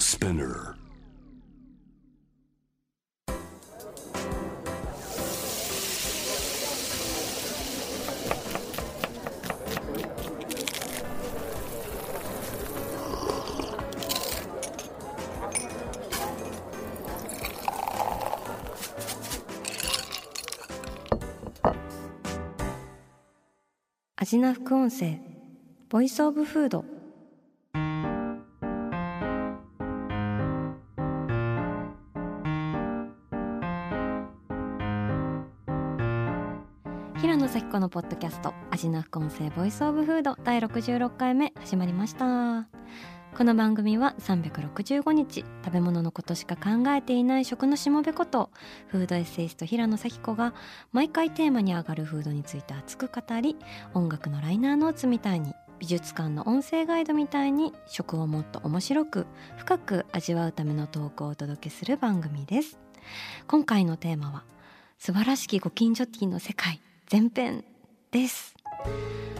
Spinner. アジナ副音声voice of food のポッドキャスト味な副音声 voice of food 第66回目始まりました。この番組は365日食べ物のことしか考えていない食のしもべことフードエッセイスト平野紗季子が毎回テーマに上がるフードについて熱く語り音楽のライナーノーツみたいに美術館の音声ガイドみたいに食をもっと面白く深く味わうためのトークをお届けする番組です。今回のテーマは素晴らしきご近所ティーの世界。前編です。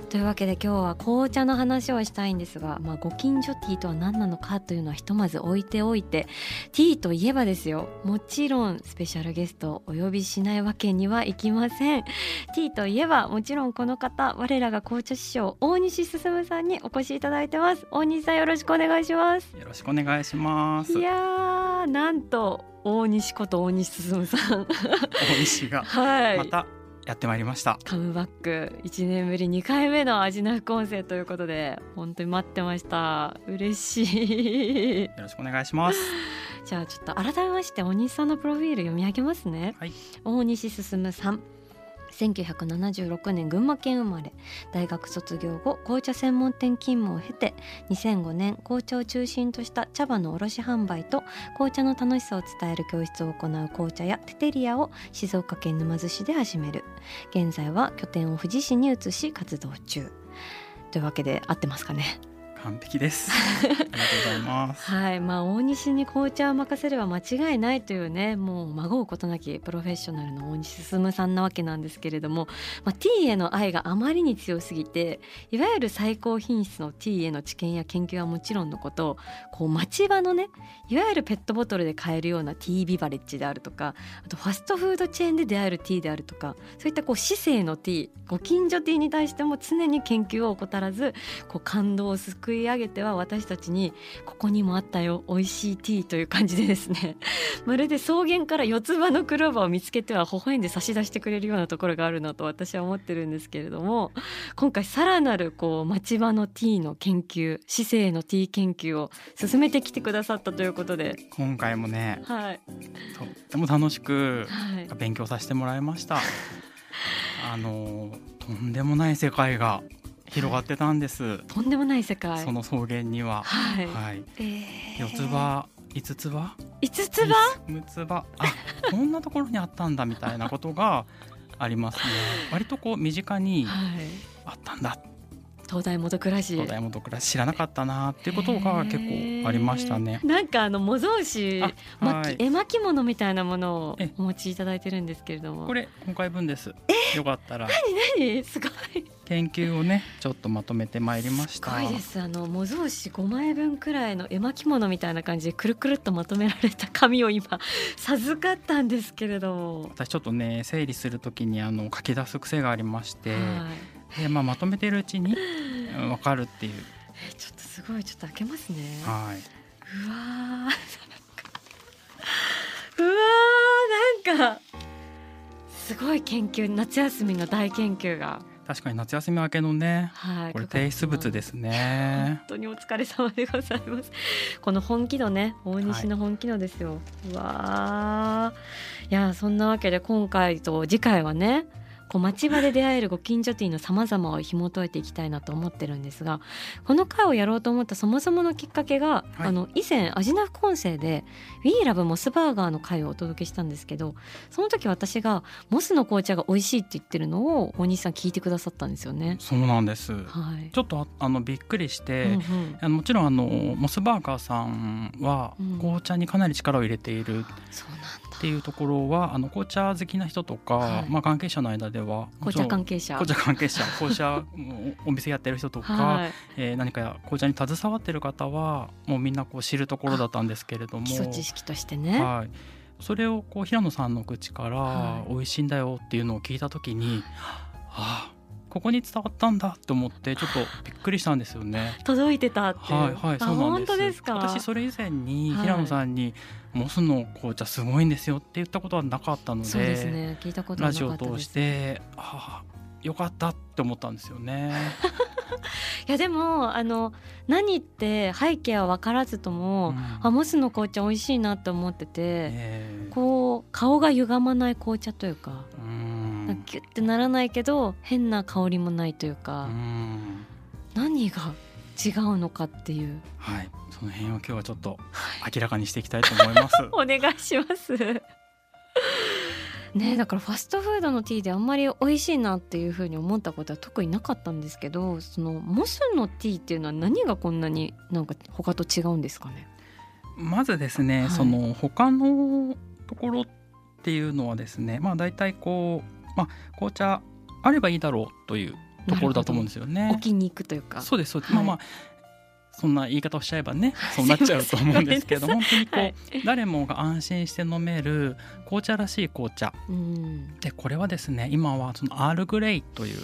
というわけで今日は紅茶の話をしたいんですが、まあ、ご近所ティーとは何なのかというのはひとまず置いておいてティーといえばですよもちろんスペシャルゲストをお呼びしないわけにはいきません。ティーといえばもちろんこの方我らが紅茶師匠大西進さんにお越しいただいてます。大西さんよろしくお願いします。よろしくお願いします。いやーなんと大西こと大西進さん。大西が。はい。またやってまいりました。カムバック。1年ぶり2回目の味な副音声ということで本当に待ってました。嬉しい。よろしくお願いします。じゃあちょっと改めまして大西さんのプロフィール読み上げますね、はい。大西進さん1976年群馬県生まれ。大学卒業後紅茶専門店勤務を経て2005年紅茶を中心とした茶葉の卸販売と紅茶の楽しさを伝える教室を行う紅茶やテテリアを静岡県沼津市で始める。現在は拠点を富士市に移し活動中。というわけで合ってますかね？完璧です。ありがとうございます。はい、まあ大西に紅茶を任せれば間違いないというねもう孫うことなきプロフェッショナルの大西進さんなわけなんですけれども、まあ、ティーへの愛があまりに強すぎていわゆる最高品質のティーへの知見や研究はもちろんのことこう町場のねいわゆるペットボトルで買えるようなティービバレッジであるとかあとファストフードチェーンで出会えるティーであるとかそういったこう市政のティーご近所ティーに対しても常に研究を怠らずこう感動をすくい上げては私たちにここにもあったよ美味しいティーという感じでですね。まるで草原から四つ葉のクローバーを見つけては微笑んで差し出してくれるようなところがあるなと私は思ってるんですけれども今回さらなるこう町場のティーの研究市政のティー研究を進めてきてくださったということで。今回もね、はい。とっても楽しくはい。勉強させてもらいました。あのとんでもない世界が広がってたんです。とんでもない世界。その草原には、はい、はい、えー。四つ葉、五つ葉、五つ葉？六つ葉、あ、こんなところにあったんだみたいなことが ありますね。割とこう身近にはい。あったんだ。東大元暮らし。東大元暮らし知らなかったなっていうことが結構ありましたね。なんかあの模造紙あはい。絵巻物みたいなものをえお持ちいただいてるんですけれども。これ今回分です。よかったら。何？すごい研究をねちょっとまとめてまいりましすた。ごいですあの模造紙5枚分くらいの絵巻物みたいな感じでくるくるっとまとめられた紙を今 授かったんですけれども、私ちょっとね整理するときにあの書き出す癖がありまして、はいでまあまとめているうちにわかるっていう。えちょっとすごいちょっと開けますねはい。うわうわーなんかすごい研究夏休みの大研究が確かに夏休み明けのね、はいこれ提出物です本ね。当にお疲れ様でございます。この本気度ね、大西の本気度ですよ。うわーいやそんなわけで今回と次回はね。こう町場で出会えるご近所ティーのさまざまを紐解いていきたいなと思ってるんですがこの回をやろうと思ったそもそものきっかけが、はい。あの以前アジナ副音声で「We Love モスバーガー」の回をお届けしたんですけどその時私がモスの紅茶が美味しいって言ってるのを大西さん聞いてくださったんですよね。そうなんです。はい、ちょっとああのびっくりして、うんうん。もちろんあのモスバーガーさんはうん。紅茶にかなり力を入れている。そうなんだっていうところはあの紅茶好きな人とか、はい。まあ、関係者の間ででは紅茶関係者。紅茶関係者 紅茶お店やってる人とか、はい、えー、何か紅茶に携わってる方はもうみんなこう知るところだったんですけれども基礎知識としてね、はい、それをこう平野さんの口から美味しいんだよっていうのを聞いた時に、はい、あここに伝わったんだと思ってちょっとびっくりしたんですよね。届いてたってはいはいそうなんです。私それ以前に平野さんに、モスの紅茶すごいんですよって言ったことはなかったので、そうですね。聞いたことラジオを通してああよかったって思ったんですよね。いやでもあの何って背景は分からずとも、うん、あモスの紅茶美味しいなと思ってて、え。ー、こう顔が歪まない紅茶というか。うんキュッてならないけど変な香りもないというか何が違うのかっていう。はい。その辺を今日はちょっと明らかにしていきたいと思います、お願いします。ねだからファストフードのティーであんまり美味しいなっていうふうに思ったことは特になかったんですけどそのモスのティーっていうのは何がこんなになんか他と違うんですかね？まずですね、はい、その他のところっていうのはですねまあ大体こうまあ、紅茶あればいいだろうというところだと思うんですよね。置きに行くというか。そうですそうです。はい、まあまあそんな言い方をしちゃえばね そうなっちゃうと思うんですけど本当にこう、はい、誰もが安心して飲める紅茶らしい紅茶、うん、でこれはですね今はそのアールグレイという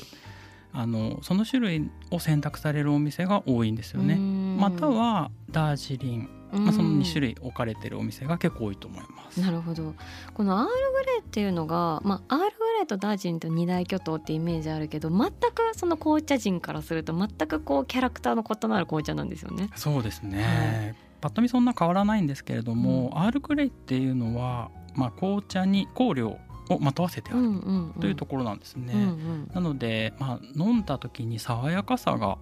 あのその種類を選択されるお店が多いんですよね。またはダージリンまあ、その2種類置かれてるお店が結構多いと思います。なるほどこのアールグレーっていうのが、まあ、アールグレーとダージンと二大巨頭ってイメージあるけど全くその紅茶人からすると全くこうキャラクターの異なる紅茶なんですよね。そうですね、はい、パッと見そんな変わらないんですけれども、うん、アールグレイっていうのは、まあ、紅茶に香料をまとわせてあるというところなんですね。うんうん、なので、まあ、飲んだ時に爽やかさがや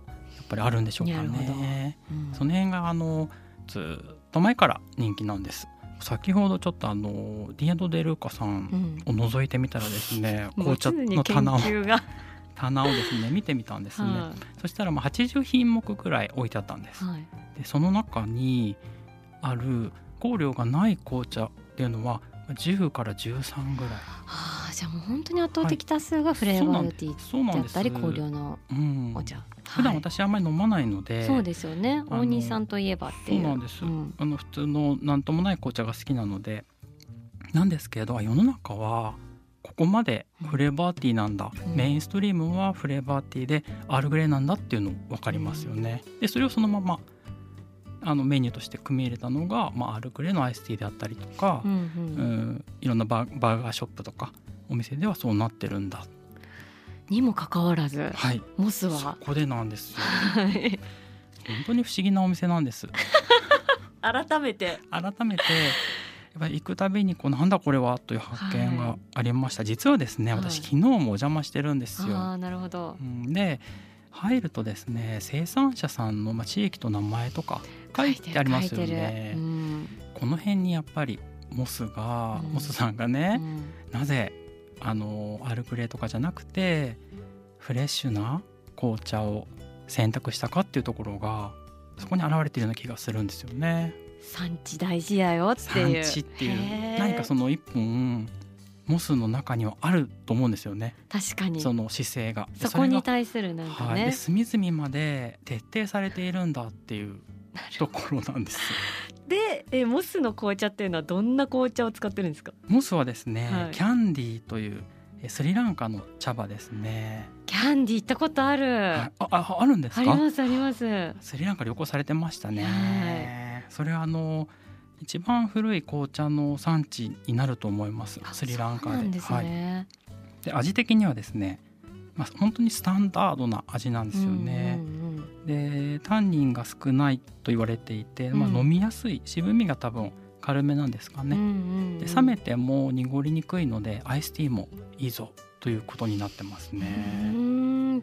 っぱりあるんでしょうかね。うん、その辺があのずっと前から人気なんです先ほどちょっとあのディアド・デ・ルーカさん。を覗いてみたらですね、うん、紅茶の棚を 棚をですね見てみたんですね、はい、そしたらまあ80品目ぐらい置いてあったんです、はい、でその中にある香料がない紅茶っていうのは10から13ぐらい。はあ、じゃあもう本当に圧倒的多数がフレーバーティーだったり香料のお茶。うん。普段私あんまり飲まないので、はい、そうですよね。大西さんといえばっていう。そうなんです、うん、あの普通のなんともない紅茶が好きなので。なんですけど世の中はここまでフレーバーティーなんだ、うん、メインストリームはフレーバーティーでアールグレーなんだっていうの分かりますよね。でそれをそのままあのメニューとして組み入れたのが、まあ、アールグレーのアイスティーであったりとか、うん、うん、いろんなバーガーショップとかお店ではそうなってるんだ。にもかかわらず、はい、モスは？そこでなんですよ、はい、本当に不思議なお店なんです。改めて。改めてやっぱり行くたびにこうなんだこれはという発見がありました、はい、実はですね私、昨日もお邪魔してるんですよ。あなるほど、うん、で入るとですね生産者さんの、まあ、地域と名前とか書いてありますよね、うん、この辺にやっぱりモスが、うん、モスさんがね、なぜあのアルグレーとかじゃなくてフレッシュな紅茶を選択したかっていうところがそこに現れているような気がするんですよね。産地大事やよっていう。産地っていう。何かその一本モスの中にはあると思うんですよね。確かに。その姿勢が。そこに対するなんかね、はい、隅々まで徹底されているんだっていう ところなんです でえモスの紅茶っていうのはどんな紅茶を使ってるんですか？モスはですね、はい、キャンディーというスリランカの茶葉ですね。キャンディー行ったことある。あああるんですか？ありますあります。スリランカ旅行されてましたね、はい、それはあの一番古い紅茶の産地になると思います。スリランカで。で、ね、はい、で味的にはですねまあ、本当にスタンダードな味なんですよね。うんうんうん、でタンニンが少ないと言われていて、まあ、飲みやすい。渋みが多分軽めなんですかね。うんうんうん、で冷めても濁りにくいのでアイスティーもいいぞということになってますね。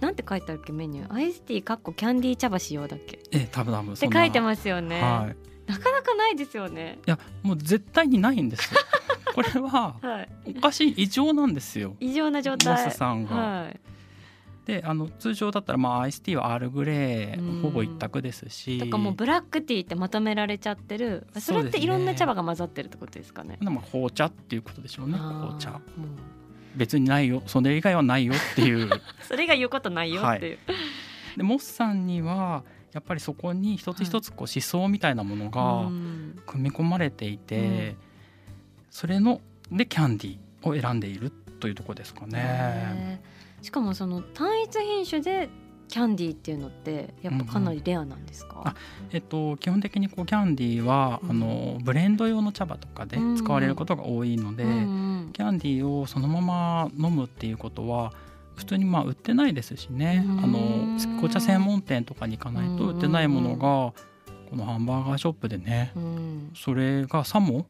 なんて書いてあるっけメニュー。アイスティーかっこキャンディー茶葉使用だっけ。え多分多分って書いてますよね、はい、なかなかないですよね。いやもう絶対にないんですよ。これはおかしい異常なんですよ。異常な状態。さんが。はい、であの通常だったらまあアイスティーはアールグレーほぼ一択ですし。とかもうブラックティーってまとめられちゃってる。それっていろんな茶葉が混ざってるってことですかね。でも紅茶っていうことでしょうね。紅茶。別にないよ。それ以外はないよっていう。それ以外言うことないよっていう、はい、でモスさんにはやっぱりそこに一つ一つこう思想みたいなものが組み込まれていて、うん、それのでキャンディーを選んでいるというところですかね。しかもその単一品種でキャンディーっていうのってやっぱかなりレアなんですか、うんうん、えっと、基本的にこうキャンディーは、うん、あのブレンド用の茶葉とかで使われることが多いので、うんうん、キャンディーをそのまま飲むっていうことは普通にまあ売ってないですしね、あの紅茶専門店とかに行かないと売ってないものがこのハンバーガーショップでね、それがさも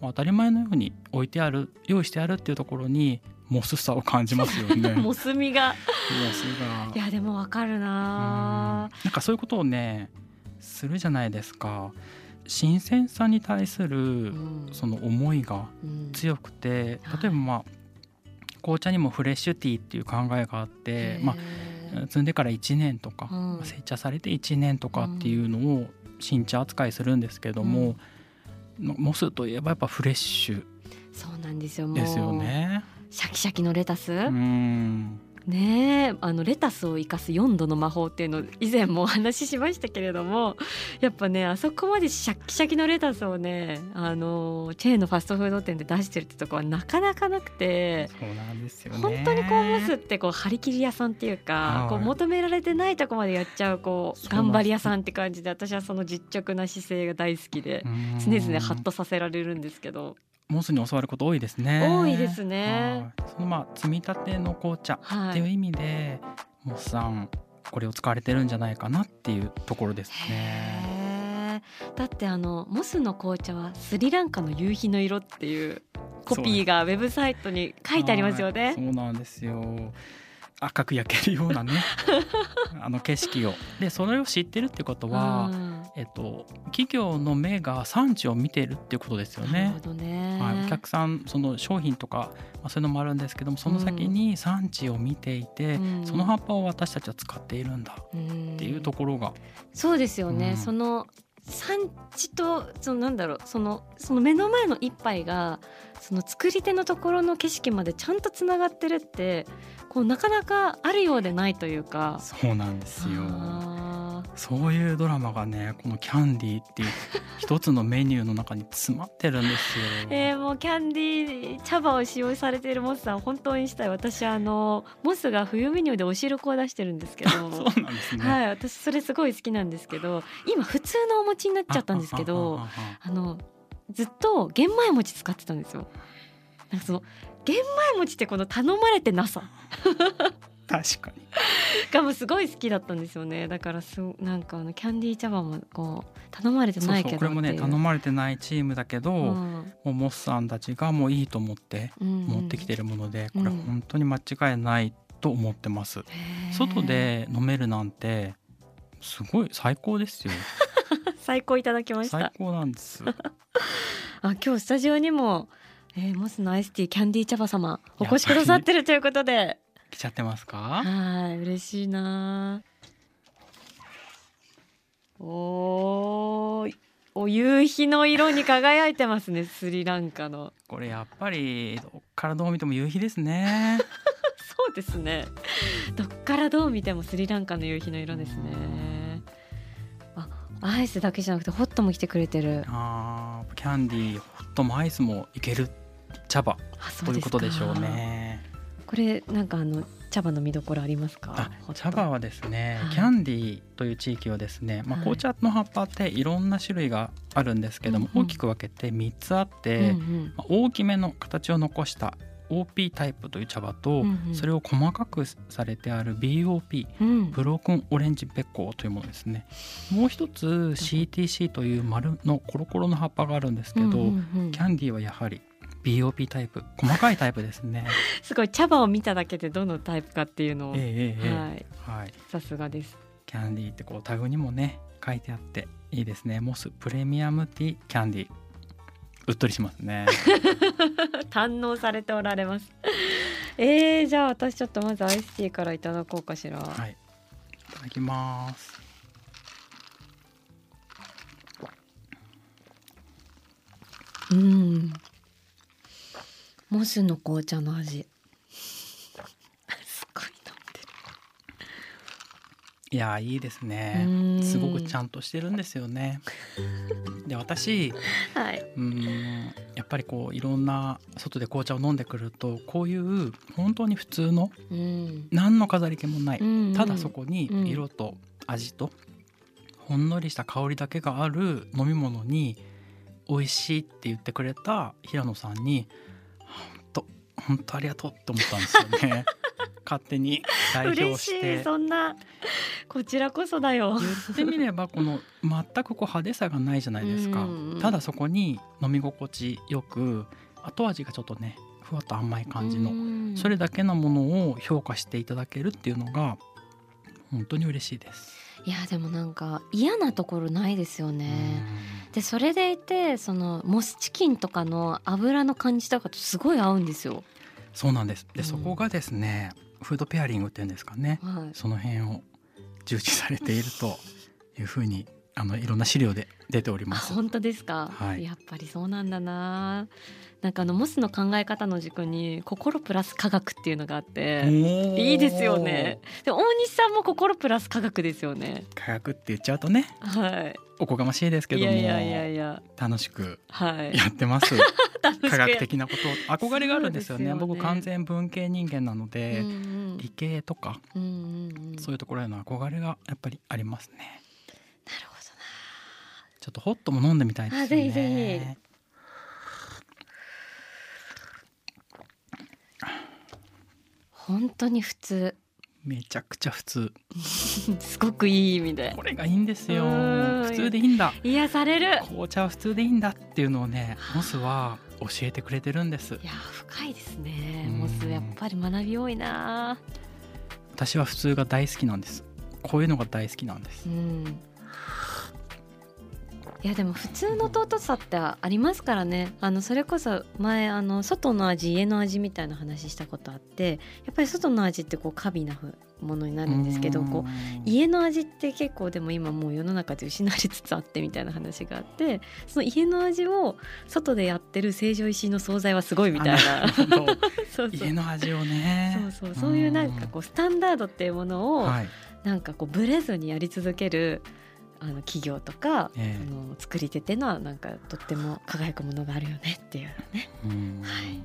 当たり前のように置いてある用意してあるっていうところにモスさを感じますよね。モスみが。いやでもわかるな。なんかそういうことをねするじゃないですか。新鮮さに対するその思いが強くて、うん、例えばまあ紅茶にもフレッシュティーっていう考えがあって、まあ摘んでから1年とか、うん、成茶されて1年とかっていうのを新茶扱いするんですけども、うん、モスといえばやっぱフレッシュそうなんですよ。ですよね。シャキシャキのレタス？ねあのレタスを生かす4度の魔法っていうのを以前もお話ししましたけれどもやっぱねあそこまでシャキシャキのレタスをねあのチェーンのファストフード店で出してるってとこはなかなかなくてそうなんですよ、ね、本当にこうモスってこう張り切り屋さんっていうか、こう求められてないとこまでやっちゃうこう頑張り屋さんって感じで私はその実直な姿勢が大好きで常々ハッとさせられるんですけど。モスに教わること多いですね。多いですね。そのまあ積み立ての紅茶っていう意味で、はい、モスさんこれを使われてるんじゃないかなっていうところですね。だってあのモスの紅茶はスリランカの夕日の色っていうコピーがウェブサイトに書いてありますよね。そうなんですよ。赤く焼けるようなね あの景色をでそれを知ってるってことは、うん、えっと、企業の目が産地を見ているっていうことですよね。ね。はい、お客さんその商品とか、まあ、そういうのもあるんですけどもその先に産地を見ていて、うん、その葉っぱを私たちは使っているんだっていうところが。うん、そうですよね、その産地とそのなんだろうそのその目の前の一杯がその作り手のところの景色までちゃんとつながってるってこうなかなかあるようでないというか。そうなんですよそういうドラマがねこのキャンディーっていう一つのメニューの中に詰まってるんですよ。えー、もうキャンディー茶葉を使用されているモスさん本当にしたい。私あのモスが冬メニューでお汁粉を出してるんですけど。そうなんですね、はい、私それすごい好きなんですけど今普通のお餅になっちゃったんですけどあのずっと玄米餅使ってたんですよ。なんかその玄米餅ってこの頼まれてなさ 確かに。がもすごい好きだったんですよね。だからすなんかあのキャンディー茶葉もこう頼まれてないけどこれもね頼まれてないチームだけど、うん、もうモスさんたちがもういいと思って持ってきてるもので、うん。うん、これ本当に間違いないと思ってます、うん、外で飲めるなんてすごい最高ですよ。最高いただきました。最高なんです。あ今日スタジオにもえー、モスのアイスティーキャンディー茶葉様お越しくださってるということで来ちゃってますか？はい嬉しいな。おお夕日の色に輝いてますねスリランカの。これやっぱりどっからどう見ても夕日ですね。そうですね。どっからどう見てもスリランカの夕日の色ですね。あアイスだけじゃなくてホットも来てくれてる。あキャンディーホットもアイスもいける。茶葉。ということでしょうね。これなんかあの茶葉の見どころありますか？茶葉はですね、はい、キャンディーという地域はですね、まあ、紅茶の葉っぱっていろんな種類があるんですけども、大きく分けて3つあって、うんうん、まあ、大きめの形を残した OP タイプという茶葉と、うんうん、それを細かくされてある BOP、うん、ブロークンオレンジペコというものですね。もう一つ CTC という丸のコロコロの葉っぱがあるんですけど、うんうんうん、キャンディーはやはり BOP タイプ。細かいタイプですね。すごい茶葉を見ただけでどのタイプかっていうのを、えー、はい、はい、さすがです。キャンディーってこうタグにもね書いてあっていいですね。モスプレミアムティーキャンディー。うっとりしますね。堪能されておられます。えー、じゃあ私ちょっとまずアイスティーからいただこうかしら。はい。いただきます。うんモスの紅茶の味。すごい飲んでる。いやいいですね。すごくちゃんとしてるんですよね。で私、はい、うんやっぱりこういろんな外で紅茶を飲んでくるとこういう本当に普通の、うん、何の飾り気もない、うん。うん、ただそこに色と味と、ほんのりした香りだけがある飲み物に美味しいって言ってくれた平野さんに本当ありがとうって思ったんですよね。勝手に代表して。そんなこちらこそだよ。言ってみればこの全くこう派手さがないじゃないですか、ただそこに飲み心地よく後味がちょっとねふわっと甘い感じのそれだけのものを評価していただけるっていうのが本当に嬉しいですいやでもなんか嫌なところないですよね。でそれでいてそのモスチキンとかの油の感じとかとすごい合うんですよ。そうなんです。で、そこがですね、フードペアリングっていうんですかね、はい、その辺を重視されているというふうにあのいろんな資料で出ております。本当ですか、はい、やっぱりそうなんだな。なんかあのモスの考え方の軸に心プラス科学っていうのがあっていいですよね。で大西さんも心プラス科学ですよね。科学って言っちゃうとね、はい、おこがましいですけども、いやいやいや 楽しくやってます。科学的なこと憧れがあるんですよね。よね僕完全文系人間なので、うんうん、理系とか、うんうんうん、そういうところへの憧れがやっぱりありますね。ちょっとホットも飲んでみたいですね。ぜひぜひ。本当に普通。めちゃくちゃ普通。すごくいい意味でこれがいいんですよ。普通でいいんだ。癒される。紅茶は普通でいいんだっていうのをねモスは教えてくれてるんです。いや深いですね。モスやっぱり学び多いな。私は普通が大好きなんです。こういうのが大好きなんです、うんいやでも普通の尊さってありますからね。あのそれこそ前あの外の味家の味みたいな話したことあってやっぱり外の味ってこう過敏なものになるんですけどこう家の味って結構でも今もう世の中で失われつつあってみたいな話があってその家の味を外でやってる成城石井の惣菜はすごいみたいな。そうそう。家の味をね。そうそう。そういうなんかこうスタンダードっていうものを、はい、なんかこうブレずにやり続けるあの企業とか、えー、あの作り手っていうのはなんかとっても輝くものがあるよねっていうね。はい、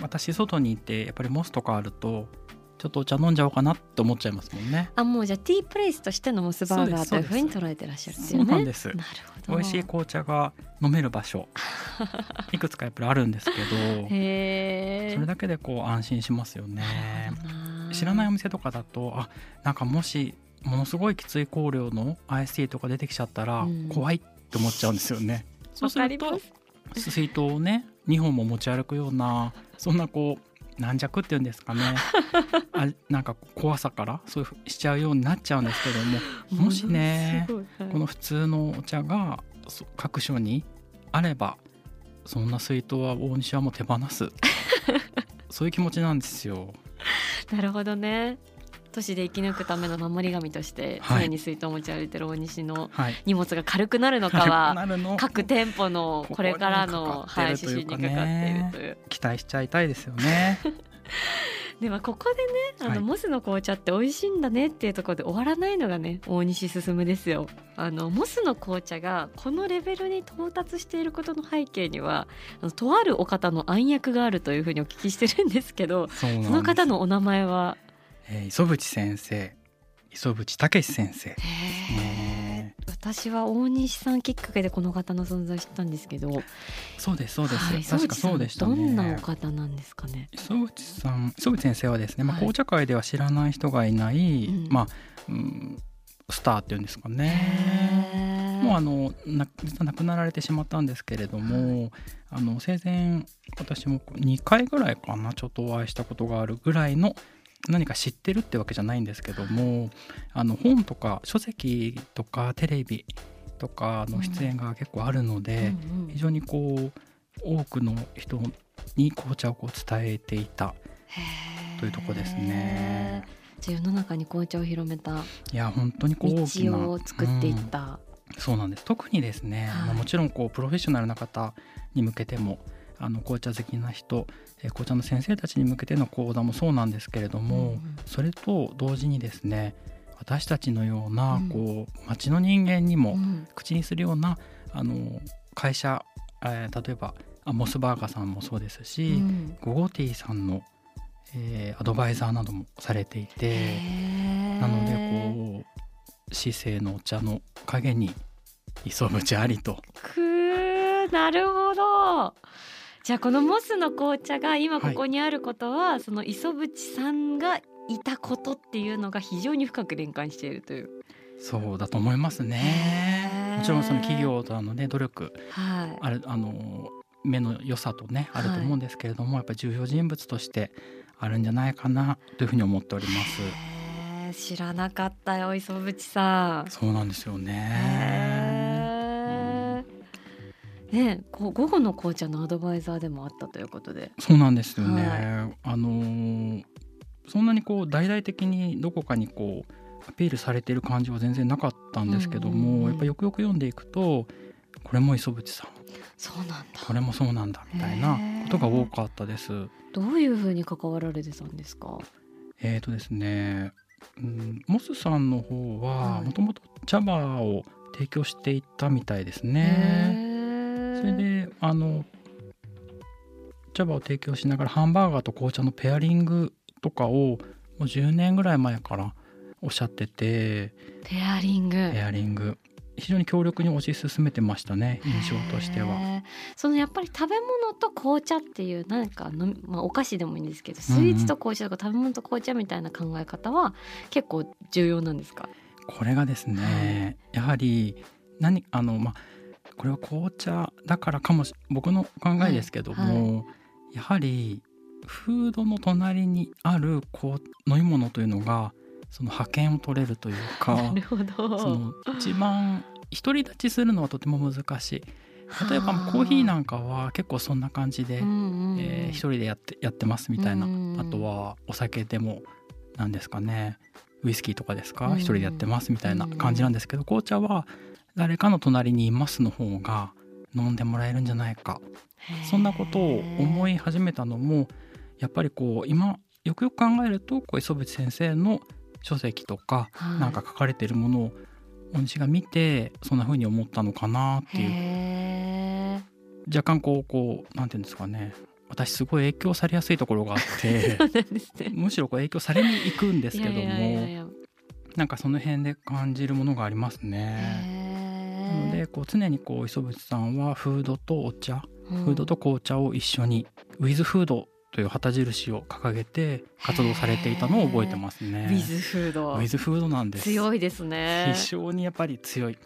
私外にいてやっぱりモスとかあるとちょっとお茶飲んじゃおうかなって思っちゃいますもんね。あもうじゃあティープレイスとしてのモスバーガーというふうに捉えてらっしゃるんですよね。そうなんです。なるほど。美味しい紅茶が飲める場所いくつかやっぱりあるんですけど、それだけでこう安心しますよね。知らないお店とかだとあなんかもしものすごいきつい香料の IST とか出てきちゃったら怖いって思っちゃうんですよね。そうすると水筒をね2本も持ち歩くようなそんなこう軟弱っていうんですかね。あなんか怖さからそういうしちゃうようになっちゃうんですけどももしね、はい、この普通のお茶が各所にあればそんな水筒は大西はもう手放す。そういう気持ちなんですよ。なるほどね都市で生き抜くための守り神として常に水筒を持ち歩いてる大西の荷物が軽くなるのかは、各店舗のこれからのはい、指針にかかっているという。期待しちゃいたいですよね。ではここでねあの、モスの紅茶って美味しいんだねっていうところで終わらないのがね大西進ですよ。あのモスの紅茶がこのレベルに到達していることの背景にはあのとあるお方の暗躍があるというふうにお聞きしてるんですけどその方のお名前は？えー、磯渕先生磯渕武先生ですね。私は大西さんきっかけでこの方の存在知ったんですけど。そうですそうです、はい、確かそうでした、ね、どんなお方なんですかね？磯渕さん磯渕先生はですね、まあ、紅茶界では知らない人がいない、まあ、うん、スターっていうんですかね。もうあのな実は亡くなられてしまったんですけれども、はい、あの生前私も2回ぐらいかなちょっとお会いしたことがあるぐらいの何か知ってるってわけじゃないんですけどもあの本とか書籍とかテレビとかの出演が結構あるので、非常にこう多くの人に紅茶をこう伝えていたというとこですね。じゃ世の中に紅茶を広めたいや本当にこう大きな道を作っていった、うん、そうなんです。特にですね、はい、もちろんこうプロフェッショナルな方に向けてもあの紅茶好きな人紅茶の先生たちに向けての講座もそうなんですけれども、うんうん、それと同時にですね私たちのような、こう町の人間にも口にするような、あの会社、えー、例えばあモスバーガーさんもそうですし、うん、ゴゴティーさんの、えー、アドバイザーなどもされていてなのでこう市政のお茶の陰に磯淵ありと。くーなるほどじゃあこのモスの紅茶が今ここにあることは、はい、その磯淵さんがいたことっていうのが非常に深く連関しているという。そうだと思いますね。もちろんその企業とのね努力、はい、あるあの目の良さとねあると思うんですけれども、はい、やっぱり重要人物としてあるんじゃないかなというふうに思っております。知らなかったよ磯淵さん。そうなんですよね。ね、こう午後の紅茶のアドバイザーでもあったということで。そうなんですよね。はい、あのー、そんなにこう大々的にどこかにこうアピールされている感じは全然なかったんですけども、うんうんうん、やっぱよくよく読んでいくとこれも磯淵さんそうなんだこれもそうなんだみたいなことが多かったです。どういうふうに関わられてたんですか？えーとですね、うん、モスさんの方はもともと茶葉を提供していったみたいですね。それであの茶葉を提供しながらハンバーガーと紅茶のペアリングとかをもう10年ぐらい前からおっしゃっててペアリング。ペアリング。非常に強力に推し進めてましたね印象としては。そのやっぱり食べ物と紅茶っていうなんかの、まあ、お菓子でもいいんですけどスイーツと紅茶とか食べ物と紅茶みたいな考え方は結構重要なんですか？これがですね、やはり何あのまあこれは紅茶だからかもし僕の考えですけども、はい。はい、やはりフードの隣にあるこう飲み物というのがその派遣を取れるというか なるほど。その一番独り立ちするのはとても難しい。例えばコーヒーなんかは結構そんな感じで、うんうん、えー、一人でやってやってますみたいな、うんうん、あとはお酒でも何ですかねウイスキーとかですか、うん、一人でやってますみたいな感じなんですけど、紅茶は誰かの隣にいますの方が飲んでもらえるんじゃないか。そんなことを思い始めたのもやっぱりこう今よくよく考えるとこう磯渕先生の書籍とか、はい、なんか書かれてるものを大西が見てそんな風に思ったのかなっていう。若干こうこうなんていうんですかね。私すごい影響されやすいところがあって ね、むしろこう影響されに行くんですけどもなんかその辺で感じるものがありますね。なのでこう常にこう磯渕さんはフードとお茶、うん、フードと紅茶を一緒にウィズフードという旗印を掲げて活動されていたのを覚えてますね。ウィズフード。ウィズフードなんです。強いですね。非常にやっぱり強い。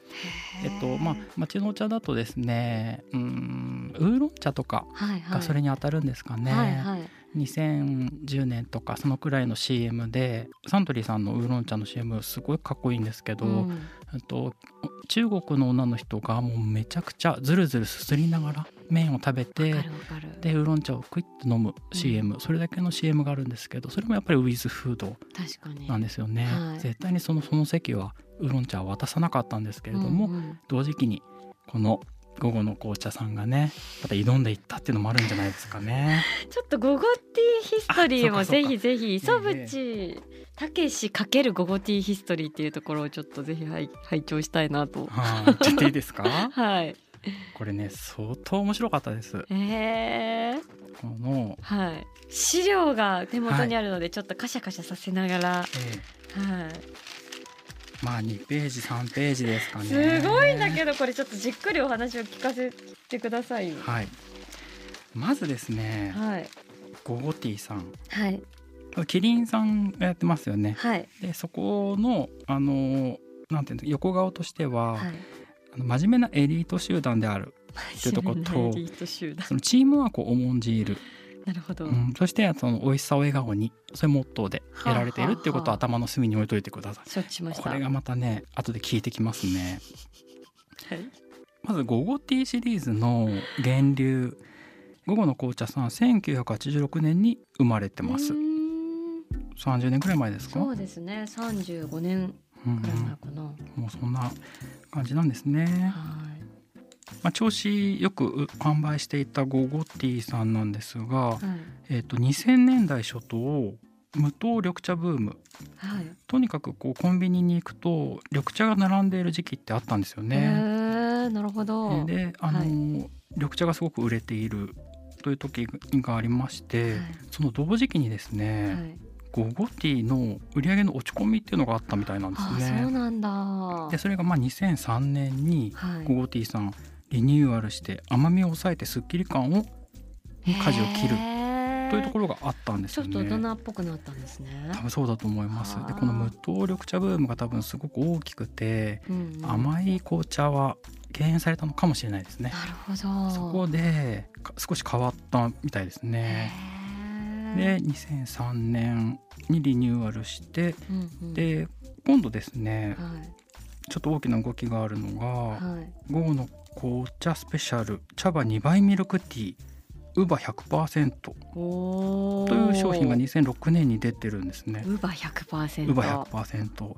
えっとまあ町のお茶だとですね、うんウーロン茶とかがそれに当たるんですかね。はいはい、2010年とかそのくらいの CM でサントリーさんのウーロン茶の CM すごいかっこいいんですけど、うん、と中国の女の人がもうめちゃくちゃずるずるすすりながら麺を食べてでウーロン茶をクイッと飲む CM、うん、それだけの CM があるんですけどそれもやっぱりウィズフードなんですよね。はい、絶対にそのその席はウーロン茶は渡さなかったんですけれども、うんうん、同時期にこの午後の紅茶さんがねまた挑んでいったっていうのもあるんじゃないですかね。ちょっと午後ティーヒストリーもぜひぜひ磯淵たけしかける午後ティーヒストリーっていうところをちょっとぜひ拝拝聴したいなと。はい、ちょっといいですか？はい。これね相当面白かったです。ええー、このはい資料が手元にあるのでちょっとカシャカシャさせながら、はい、はい。まあ2ページ3ページですかね。すごいんだけどこれちょっとじっくりお話を聞かせてくださいはい。まずですね、はい、ゴゴティさん。はい。キリンさんがやってますよね、はい、でそこのあのなんていうの横顔としては、はい、あの真面目なエリート集団であるというところとそのチームワークを重んじるなるほど、うん、そしてその美味しさを笑顔にそれモットーで得られているっていうことを頭の隅に置いといてください。これがまたね後で聞いてきますね。はい、まず午後ティーシリーズの源流午後の紅茶さん1986年に生まれてます。30年くらい前ですか？そうですね。35年くらい前かな、うんうん、もうそんな感じなんですね。はいまあ、調子よく販売していたゴゴティさんなんですが、はい、えー、と2000年代初頭無糖緑茶ブーム、はい、とにかくこうコンビニに行くと緑茶が並んでいる時期ってあったんですよね。なるほど。であの、はい、緑茶がすごく売れているという時がありまして、はい、その同時期にですね、ゴゴティーの売り上げの落ち込みっていうのがあったみたいなんですね。そうなんだでそれがまあ2003年にゴゴティーさんリニューアルして甘みを抑えてすっきり感を舵を切るというところがあったんですよね。ちょっと大人っぽくなったんですね。多分そうだと思います。でこの無糖緑茶ブームが多分すごく大きくて、うんうん、甘い紅茶は敬遠されたのかもしれないですね。なるほど。そこで少し変わったみたいですね。で2003年にリニューアルして、うんうん、で今度ですね、はい、ちょっと大きな動きがあるのが、はい、午後の紅茶スペシャル茶葉2倍ミルクティーウバ100%という商品が2006年に出てるんですね。ウバ100%。ウバ100%。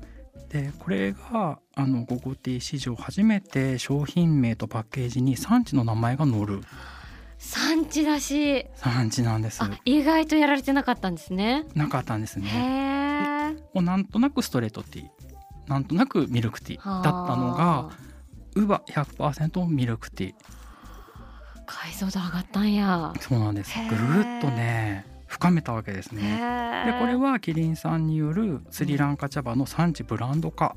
でこれがあのゴゴティー史上初めて商品名とパッケージに産地の名前が載る。産地だし。産地なんです。意外とやられてなかったんですね。なかったんですね。もうなんとなくストレートティーなんとなくミルクティーだったのがウバ100%ミルクティー。解像度上がったんや。そうなんです。ぐるっとね深めたわけですね。でこれはキリンさんによるスリランカ茶葉の産地ブランド化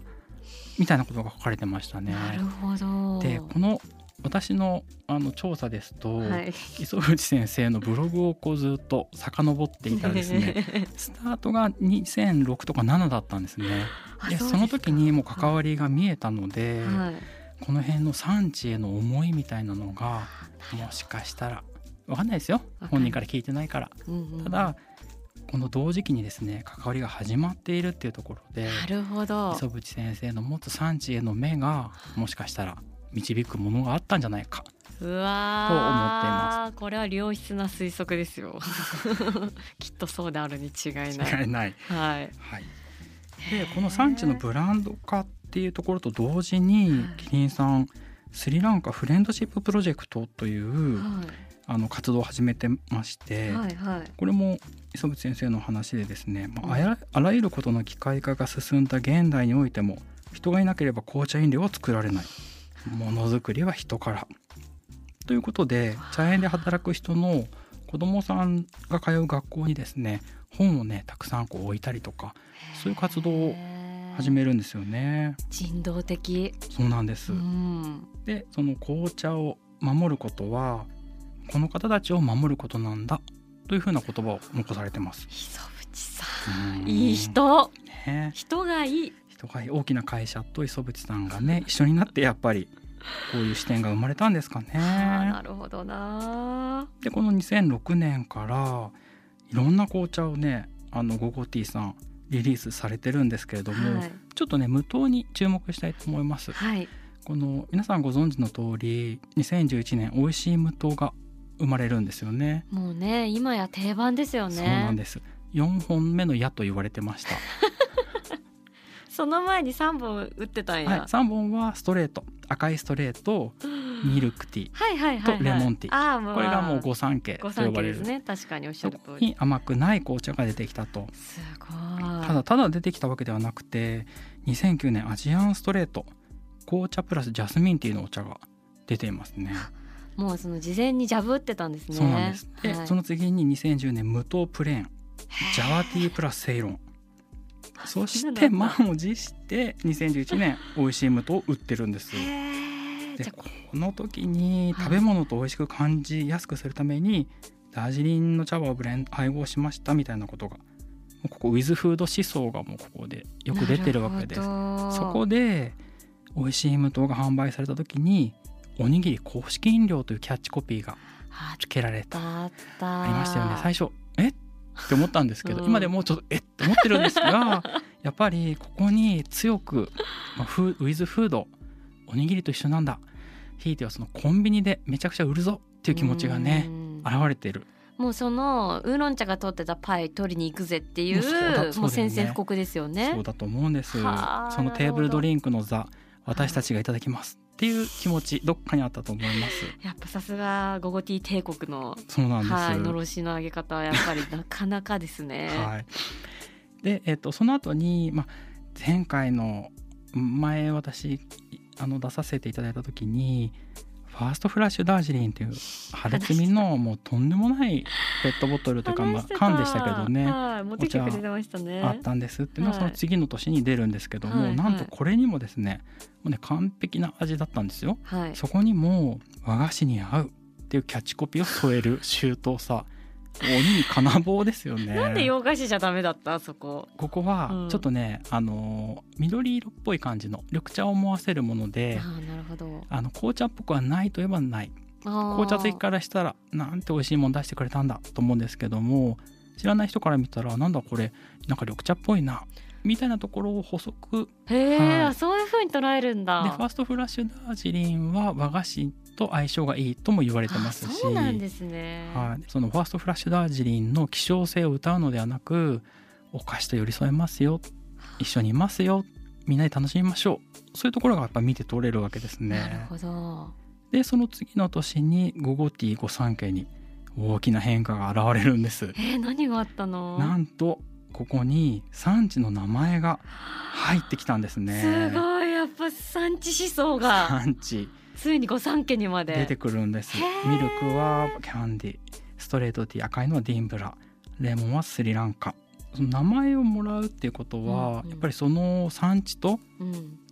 みたいなことが書かれてましたね。なるほど。でこの私のあの調査ですと、はい、磯口先生のブログをこうずっと遡っていたらですね スタートが2006とか7だったんですね。でその時にもう関わりが見えたので、はい、この辺の産地への思いみたいなのがもしかしたら分かんないですよ。本人から聞いてないから。うんうん、ただこの同時期にですね関わりが始まっているっていうところでなるほど磯淵先生の持つ産地への目がもしかしたら導くものがあったんじゃないか。うわと思っています。これは良質な推測ですよ。きっとそうであるに違いない。違いない。はい、はい、でこの産地のブランド化っていうところと同時にキリンさんスリランカフレンドシッププロジェクトという、はい、あの活動を始めてまして、はいはい、これも磯口先生の話でですね、まあ、あらゆることの機械化が進んだ現代においても人がいなければ紅茶飲料は作られないものづくりは人から。ということで茶園で働く人の子どもさんが通う学校にですね本をねたくさんこう置いたりとかそういう活動を始めるんですよね。人道的。そうなんです、うん、でその紅茶を守ることはこの方たちを守ることなんだというふうな言葉を残されてます。磯淵さん。いい人、ね、人がいい人がいい大きな会社と磯淵さんがね 一緒になってやっぱりこういう視点が生まれたんですかね。なるほどなでこの2006年からいろんな紅茶をねあのゴゴティーさんリリースされてるんですけれども、はい、ちょっとね無糖に注目したいと思います。はい、この皆さんご存知の通り2011年美味しい無糖が生まれるんですよね。もうね今や定番ですよね。そうなんです。4本目の矢と言われてました。その前に3本打ってたんや、はい、3本はストレート。赤いストレート ミルクティーとレモンティー、はい、これがもう御三家と呼ばれる。ね確かにおっしゃる通り。に甘くない紅茶が出てきたと。すごい。ただただ出てきたわけではなくて2009年アジアンストレート。紅茶プラスジャスミンティーのお茶が出ていますね。もうその事前にジャブってたんですね。そうなんです。で、はい、その次に2010年無糖プレーン。ジャワティープラスセイロンそして満を持して2011年美味しい無糖を売ってるんです。でこの時に食べ物と美味しく感じやすくするためにダージリンの茶葉をブレン配合しましたみたいなことがここウィズフード思想がもうここでよく出てるわけです。そこで美味しい無糖が販売された時におにぎり公式飲料というキャッチコピーが付けられた。ありましたよね。最初え？って思ったんですけど、うん、今でもちょっとえ？っと思ってるんですが やっぱりここに強く、まあ、フウィズフードおにぎりと一緒なんだひいてはそのコンビニでめちゃくちゃ売るぞっていう気持ちがね現れてる。もうそのウーロン茶が取ってたパイ取りに行くぜっていうもう宣戦布告ですよね。そうだと思うんです。そのテーブルドリンクの座私たちがいただきますっていう気持ちどっかにあったと思いますやっぱさすがゴゴティー帝国のそうなんです、はい、のろしの上げ方はやっぱりなかなかですね。はい、で、えっと、その後に、まあ、前回の前私あの出させていただいた時にファーストフラッシュダージリンっていう破裂みのもうとんでもないペットボトルというかまあ缶でしたけどね。持ってきてくれてましたね。あったんですっていうのはその次の年に出るんですけども、なんとこれにもですねもうね完璧な味だったんですよ。そこにも和菓子に合うっていうキャッチコピーを添える周到さ鬼に金棒ですよね。なんで洋菓子じゃダメだった？そこ。ここはちょっとね、うん、あの緑色っぽい感じの緑茶を思わせるもので、あなるほど。あの紅茶っぽくはないといえばない。紅茶好きからしたらなんて美味しいもん出してくれたんだと思うんですけども、知らない人から見たらなんだこれなんか緑茶っぽいな。みたいなところを補足へえ、はい、そういうふうに捉えるんだでファーストフラッシュダージリンは和菓子と相性がいいとも言われてますしそうなんですね、はい、そのファーストフラッシュダージリンの希少性を歌うのではなくお菓子と寄り添えますよ一緒にいますよみんなで楽しみましょう。そういうところがやっぱ見て取れるわけですね。なるほど。でその次の年にゴゴティ御三家に大きな変化が現れるんです。えー、何があったの？なんとここに産地の名前が入ってきたんですね。すごい。やっぱ産地思想が。産地ついに御三家にまで。出てくるんです。ミルクはキャンディストレートティー赤いのはディンブラ。レモンはスリランカ。その名前をもらうっていうことは、うんうん、やっぱりその産地と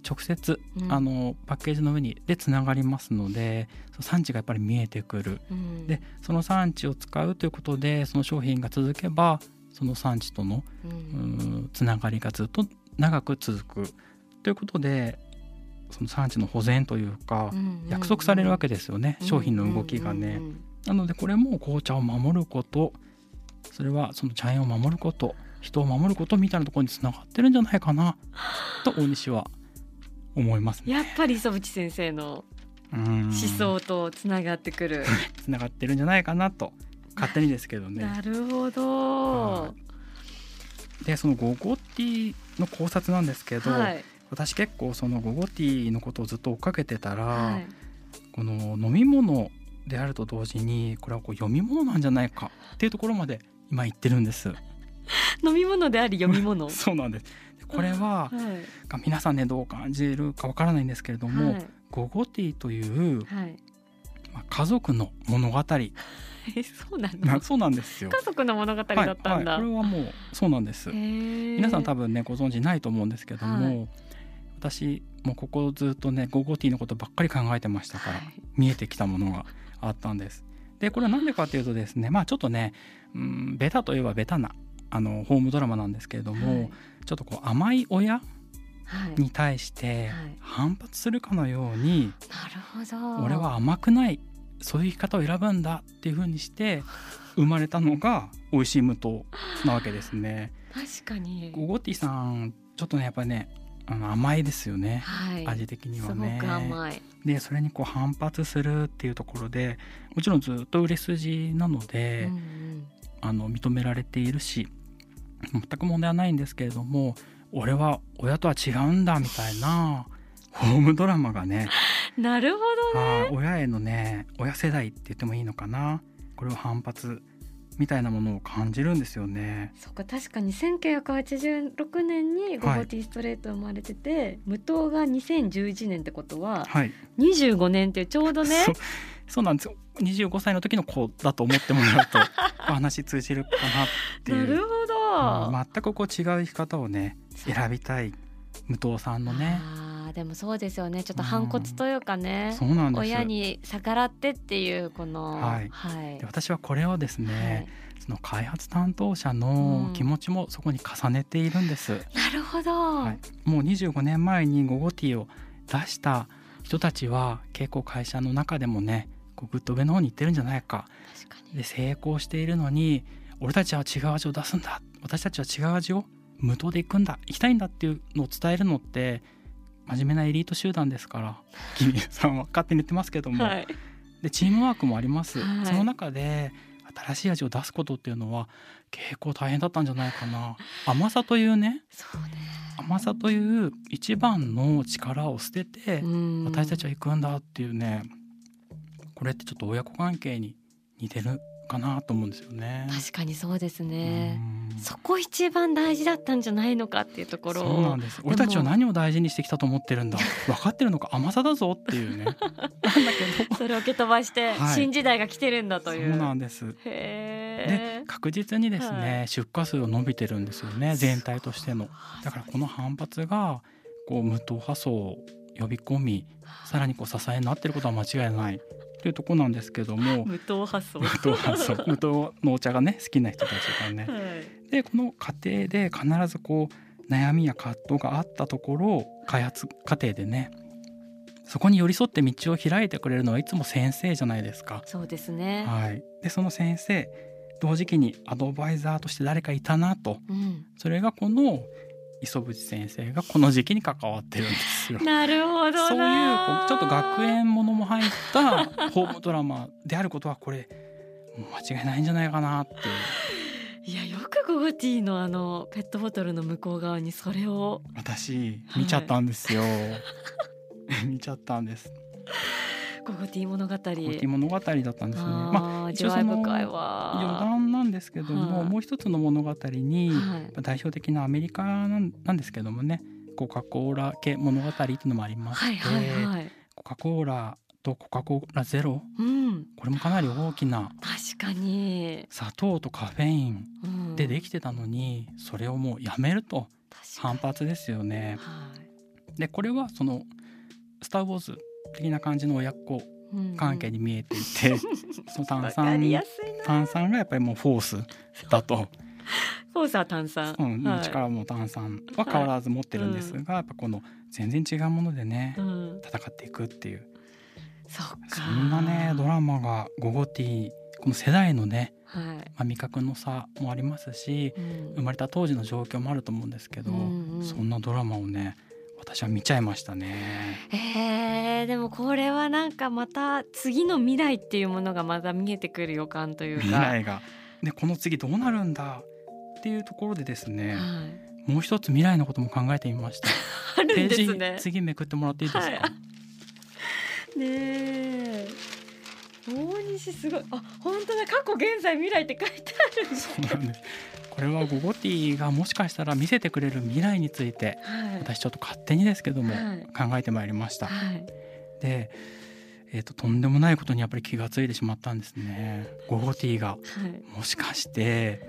直接、うん、あのパッケージの上にでつながりますので産地がやっぱり見えてくる、うん、でその産地を使うということでその商品が続けばその産地との、うん、つながりがずっと長く続く。ということでその産地の保全というか約束されるわけですよね、商品の動きがね。なのでこれも紅茶を守ることそれはその茶園を守ること人を守ることみたいなところにつな がってるんじゃないかなと大西は思います、ね、やっぱり磯淵先生の思想とつながってくる。つながってるんじゃないかなと勝手にですけどね。なるほど、でそのゴゴティの考察なんですけど、はい、私結構そのゴゴティーのことをずっと追っかけてたら、はい、この飲み物であると同時にこれはこう読み物なんじゃないかっていうところまで今言ってるんです。飲み物であり読み物？そうなんです。これは、はい、皆さんねどう感じるかわからないんですけれども、はい、ゴゴティーという、はい、まあ、家族の物語。えそうなの？そうなんですよ。家族の物語だったんだ、はいはい、これはもうそうなんです。皆さん多分ねご存知ないと思うんですけども、私もうここずっとねゴゴティのことばっかり考えてましたから、はい、見えてきたものがあったんです。でこれは何でかっていうとですねまあちょっとね、うん、ベタといえばベタなあのホームドラマなんですけれども、はい、ちょっとこう甘い親に対して反発するかのように、なるほど。俺は甘くないそういう生き方を選ぶんだっていうふうにして 生まれたのが美味しい無糖なわけですね。確かに。ゴゴティさんちょっとねやっぱりねあの甘いですよね、はい、味的にはね。でそれにこう反発するっていうところでもちろんずっと売れ筋なので、うんうん、あの認められているし全く問題はないんですけれども俺は親とは違うんだみたいなホームドラマがね なるほどね。親へのね親世代って言ってもいいのかな。これを反発みたいなものを感じるんですよね。そっか確かに。1986年にゴゴティストレート生まれてて、はい、無糖が2011年ってことは、はい、25年ってちょうどね。そう。なんですよ。25歳の時の子だと思ってもらうと 話通じるかなっていう。なるほど、うん、全くこう違う生き方をね選びたい武藤さんのねでもそうですよね。ちょっと反骨というかね、うん、そうなんです。親に逆らってっていうこの、はい、はい、で私はこれをですね、はい、その開発担当者の気持ちもそこに重ねているんです。うん、なるほど、はい、もう25年前にゴゴティーを出した人たちは結構会社の中でもねこうぐっと上の方に行ってるんじゃないか。で成功しているのに俺たちは違う味を出すんだ。私たちは違う味を無糖でいくんだ。行きたいんだっていうのを伝えるのって真面目なエリート集団ですから 君さんは勝手に言ってますけども、はい、でチームワークもあります、はい、その中で新しい味を出すことっていうのは結構大変だったんじゃないかな。甘さというねね。甘さという一番の力を捨てて私たちは行くんだっていうねこれってちょっと親子関係に似てるかなと思うんですよね。確かにそうですね。そこ一番大事だったんじゃないのかっていうところ。そうなんです。俺たちは何を大事にしてきたと思ってるんだ？分かってるのか甘さだぞっていうね。なんだけど。それを受け飛ばして、はい、新時代が来てるんだという。そうなんです。で確実にですね、はい、出荷数を伸びてるんですよね全体としての。だからこの反発がこう無党派層を呼び込みさらにこう支えになってることは間違いないというとこなんですけども。無糖発想無糖発想無糖のお茶がね好きな人たちがね。はい、でこの過程で必ずこう悩みや葛藤があったところ開発過程でねそこに寄り添って道を開いてくれるのはいつも先生じゃないですか。そうですね、はい、でその先生同時期にアドバイザーとして誰かいたなと、うん、それがこの磯渕先生がこの時期に関わってるんですよ。なるほどそういうちょっと学園ものも入った ホームドラマであることはこれ間違いないんじゃないかなっていう。いやよくゴゴティーのあのペットボトルの向こう側にそれを私見ちゃったんですよ、はい、見ちゃったんですゴゴティ物語ゴゴティ物語だったんですよねまあ一応その余談なんですけども、はい、もう一つの物語に、はい、代表的なアメリカなんなんですけどもねコカ・コーラ系物語っていうのもありまして、はいはいはい、コカ・コーラとコカ・コーラゼロ、うん、これもかなり大きな確かに砂糖とカフェインでできてたのに、うん、それをもうやめると反発ですよね。はい、でこれはその「スター・ウォーズ」的な感じの親子関係に見えていて、うんうん、その炭酸炭酸がやっぱりもうフォースだと。フォースは炭酸、うん、はい、力も炭酸は変わらず持ってるんですが、はいうん、やっぱこの全然違うものでね、うん、戦っていくっていう。そそんなねドラマが「ゴゴティー」この世代のね、はい、まあ、味覚の差もありますし、うん、生まれた当時の状況もあると思うんですけど、うんうん、そんなドラマをね私は見ちゃいましたね。えー、でもこれはなんかまた次の未来っていうものがまた見えてくる予感というか。未来がでこの次どうなるんだ？っていうところでですね、はい、もう一つ未来のことも考えてみました。あるんですね。次めくってもらっていいですか？はい、ねえ。大西すごい。あ、本当だ。過去、現在、未来って書いてあるそうなんです。これはゴゴティがもしかしたら見せてくれる未来について、はい、私ちょっと勝手にですけども、考えてまいりました。はい、で、えーと、とんでもないことにやっぱり気が付いてしまったんですね。ゴゴティが、もしかして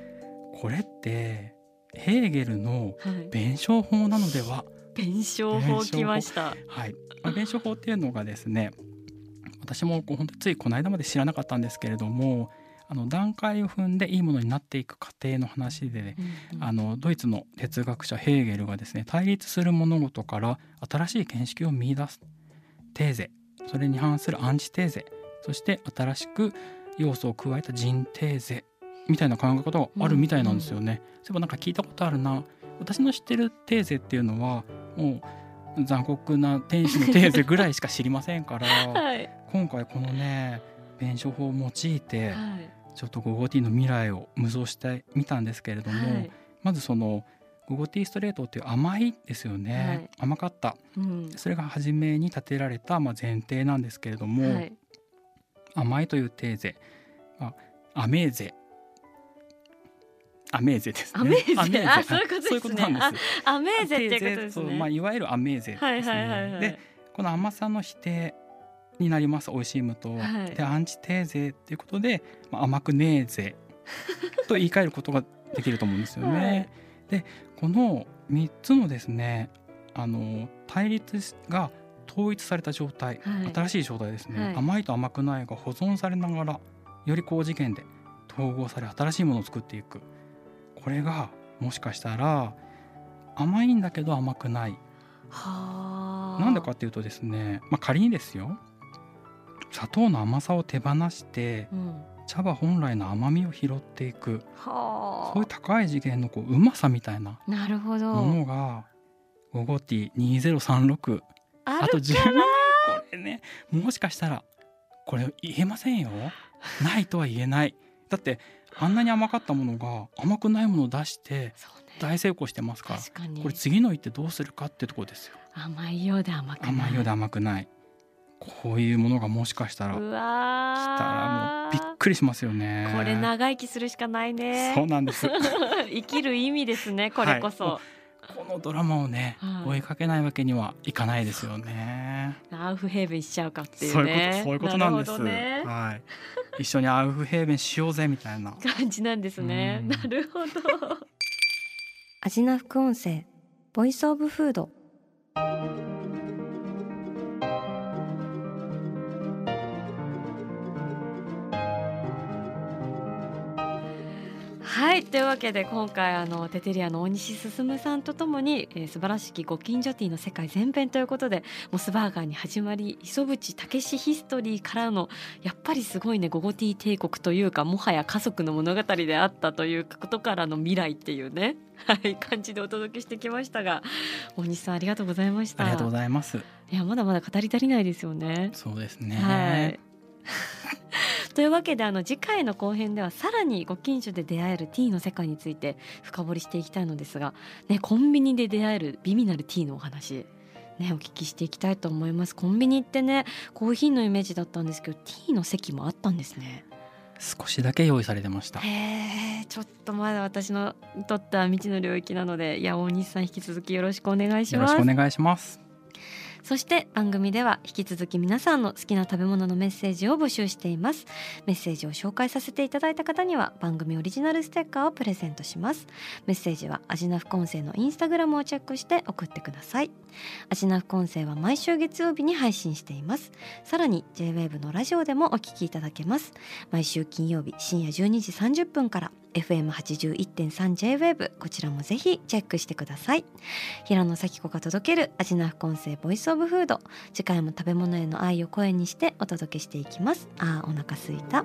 これってヘーゲルの弁証法なのでは、弁証法きました。はい、まあ、弁証法っていうのがですね私もこう本当ついこの間まで知らなかったんですけれどもあの段階を踏んでいいものになっていく過程の話でね、うんうん、あのドイツの哲学者ヘーゲルがですね対立する物事から新しい見識を見出す。テーゼ。それに反するアンチテーゼ。そして新しく要素を加えたジンテーゼみたいな考え方があるみたいなんですよね。うんうん、そういえばなんか聞いたことあるな。私の知ってるテーゼっていうのはもう残酷な天使のテーゼぐらいしか知りませんから、はい、今回このね弁証法を用いて、はい、ちょっとゴゴティの未来を無双してみたんですけれども、はい、まずそのゴゴティストレートっていう甘いですよね、はい、甘かった、うん、それが初めに立てられたまあ前提なんですけれども、甘いというテーゼ、まあ、アメーゼアメーゼですね。アメーゼ、あ、そういうことですね。アメーゼっていうことですね。まあいわゆるアメーゼですね。で、この甘さの否定になります美味しい無糖、はい、でアンチテーゼっていうことで、まあ、甘くねえぜ。と言い換えることができると思うんですよね。はい、でこの3つのですねあの対立が統一された状態、はい、新しい状態ですね、甘いと甘くないが保存されながらより高次元で統合され新しいものを作っていく。これがもしかしたら甘いんだけど甘くない。なんでかっていうとですね、まあ、仮にですよ砂糖の甘さを手放して、うん、茶葉本来の甘みを拾っていく。そういう高い次元のこううまさみたいなものがゴゴティ2036あと10万。これねもしかしたらこれ言えませんよ。ないとは言えない。だってあんなに甘かったものが甘くないものを出して大成功してますから、ね、これ次の一手どうするかってところですよ。甘いようで甘くない。甘いようで甘くないこういうものがもしかしたら来たらもうびっくりしますよね。これ長生きするしかないね。そうなんです。生きる意味ですねこれこそ、はい、このドラマをね、はい、追いかけないわけにはいかないですよね。アウフヘーベンしちゃうかっていう、ね、そういうことそういうことなんです、ね、はい。一緒にアウフヘーベンしようぜみたいな。感じなんですね。なるほど。アジナ副音声ボイスオブフードはいというわけで今回あのテテリアの大西進さんとともに、えー、素晴らしきご近所ティーの世界全編ということでモスバーガーに始まり磯淵武史ヒストリーからのやっぱりすごいねゴゴティー帝国というかもはや家族の物語であったということからの未来っていうね はい感じでお届けしてきましたが大西さんありがとうございました。ありがとうございます。いやまだまだ語り足りないですよね。そうですね。はいというわけであの次回の後編ではさらにご近所で出会えるティーの世界について深掘りしていきたいのですが、ね、コンビニで出会える美味なるティーのお話ね、お聞きしていきたいと思います。コンビニってねコーヒーのイメージだったんですけどティーの席もあったんですね。少しだけ用意されてました。ちょっとまだ私のとっては未知の領域なのでいや大西さん引き続きよろしくお願いします。よろしくお願いしますそして番組では引き続き皆さんの好きな食べ物のメッセージを募集しています。メッセージを紹介させていただいた方には番組オリジナルステッカーをプレゼントします。メッセージはアジナフ音声のインスタグラムをチェックして送ってください。アジナフ音声は毎週月曜日に配信しています。さらに JWAVE のラジオでもお聞きいただけます。毎週金曜日深夜12時30分から。FM81.3JWAVE こちらもぜひチェックしてください。平野咲子が届けるアジナフ音声ボイスオブフード。次回も食べ物への愛を声にしてお届けしていきます。あーお腹すいた。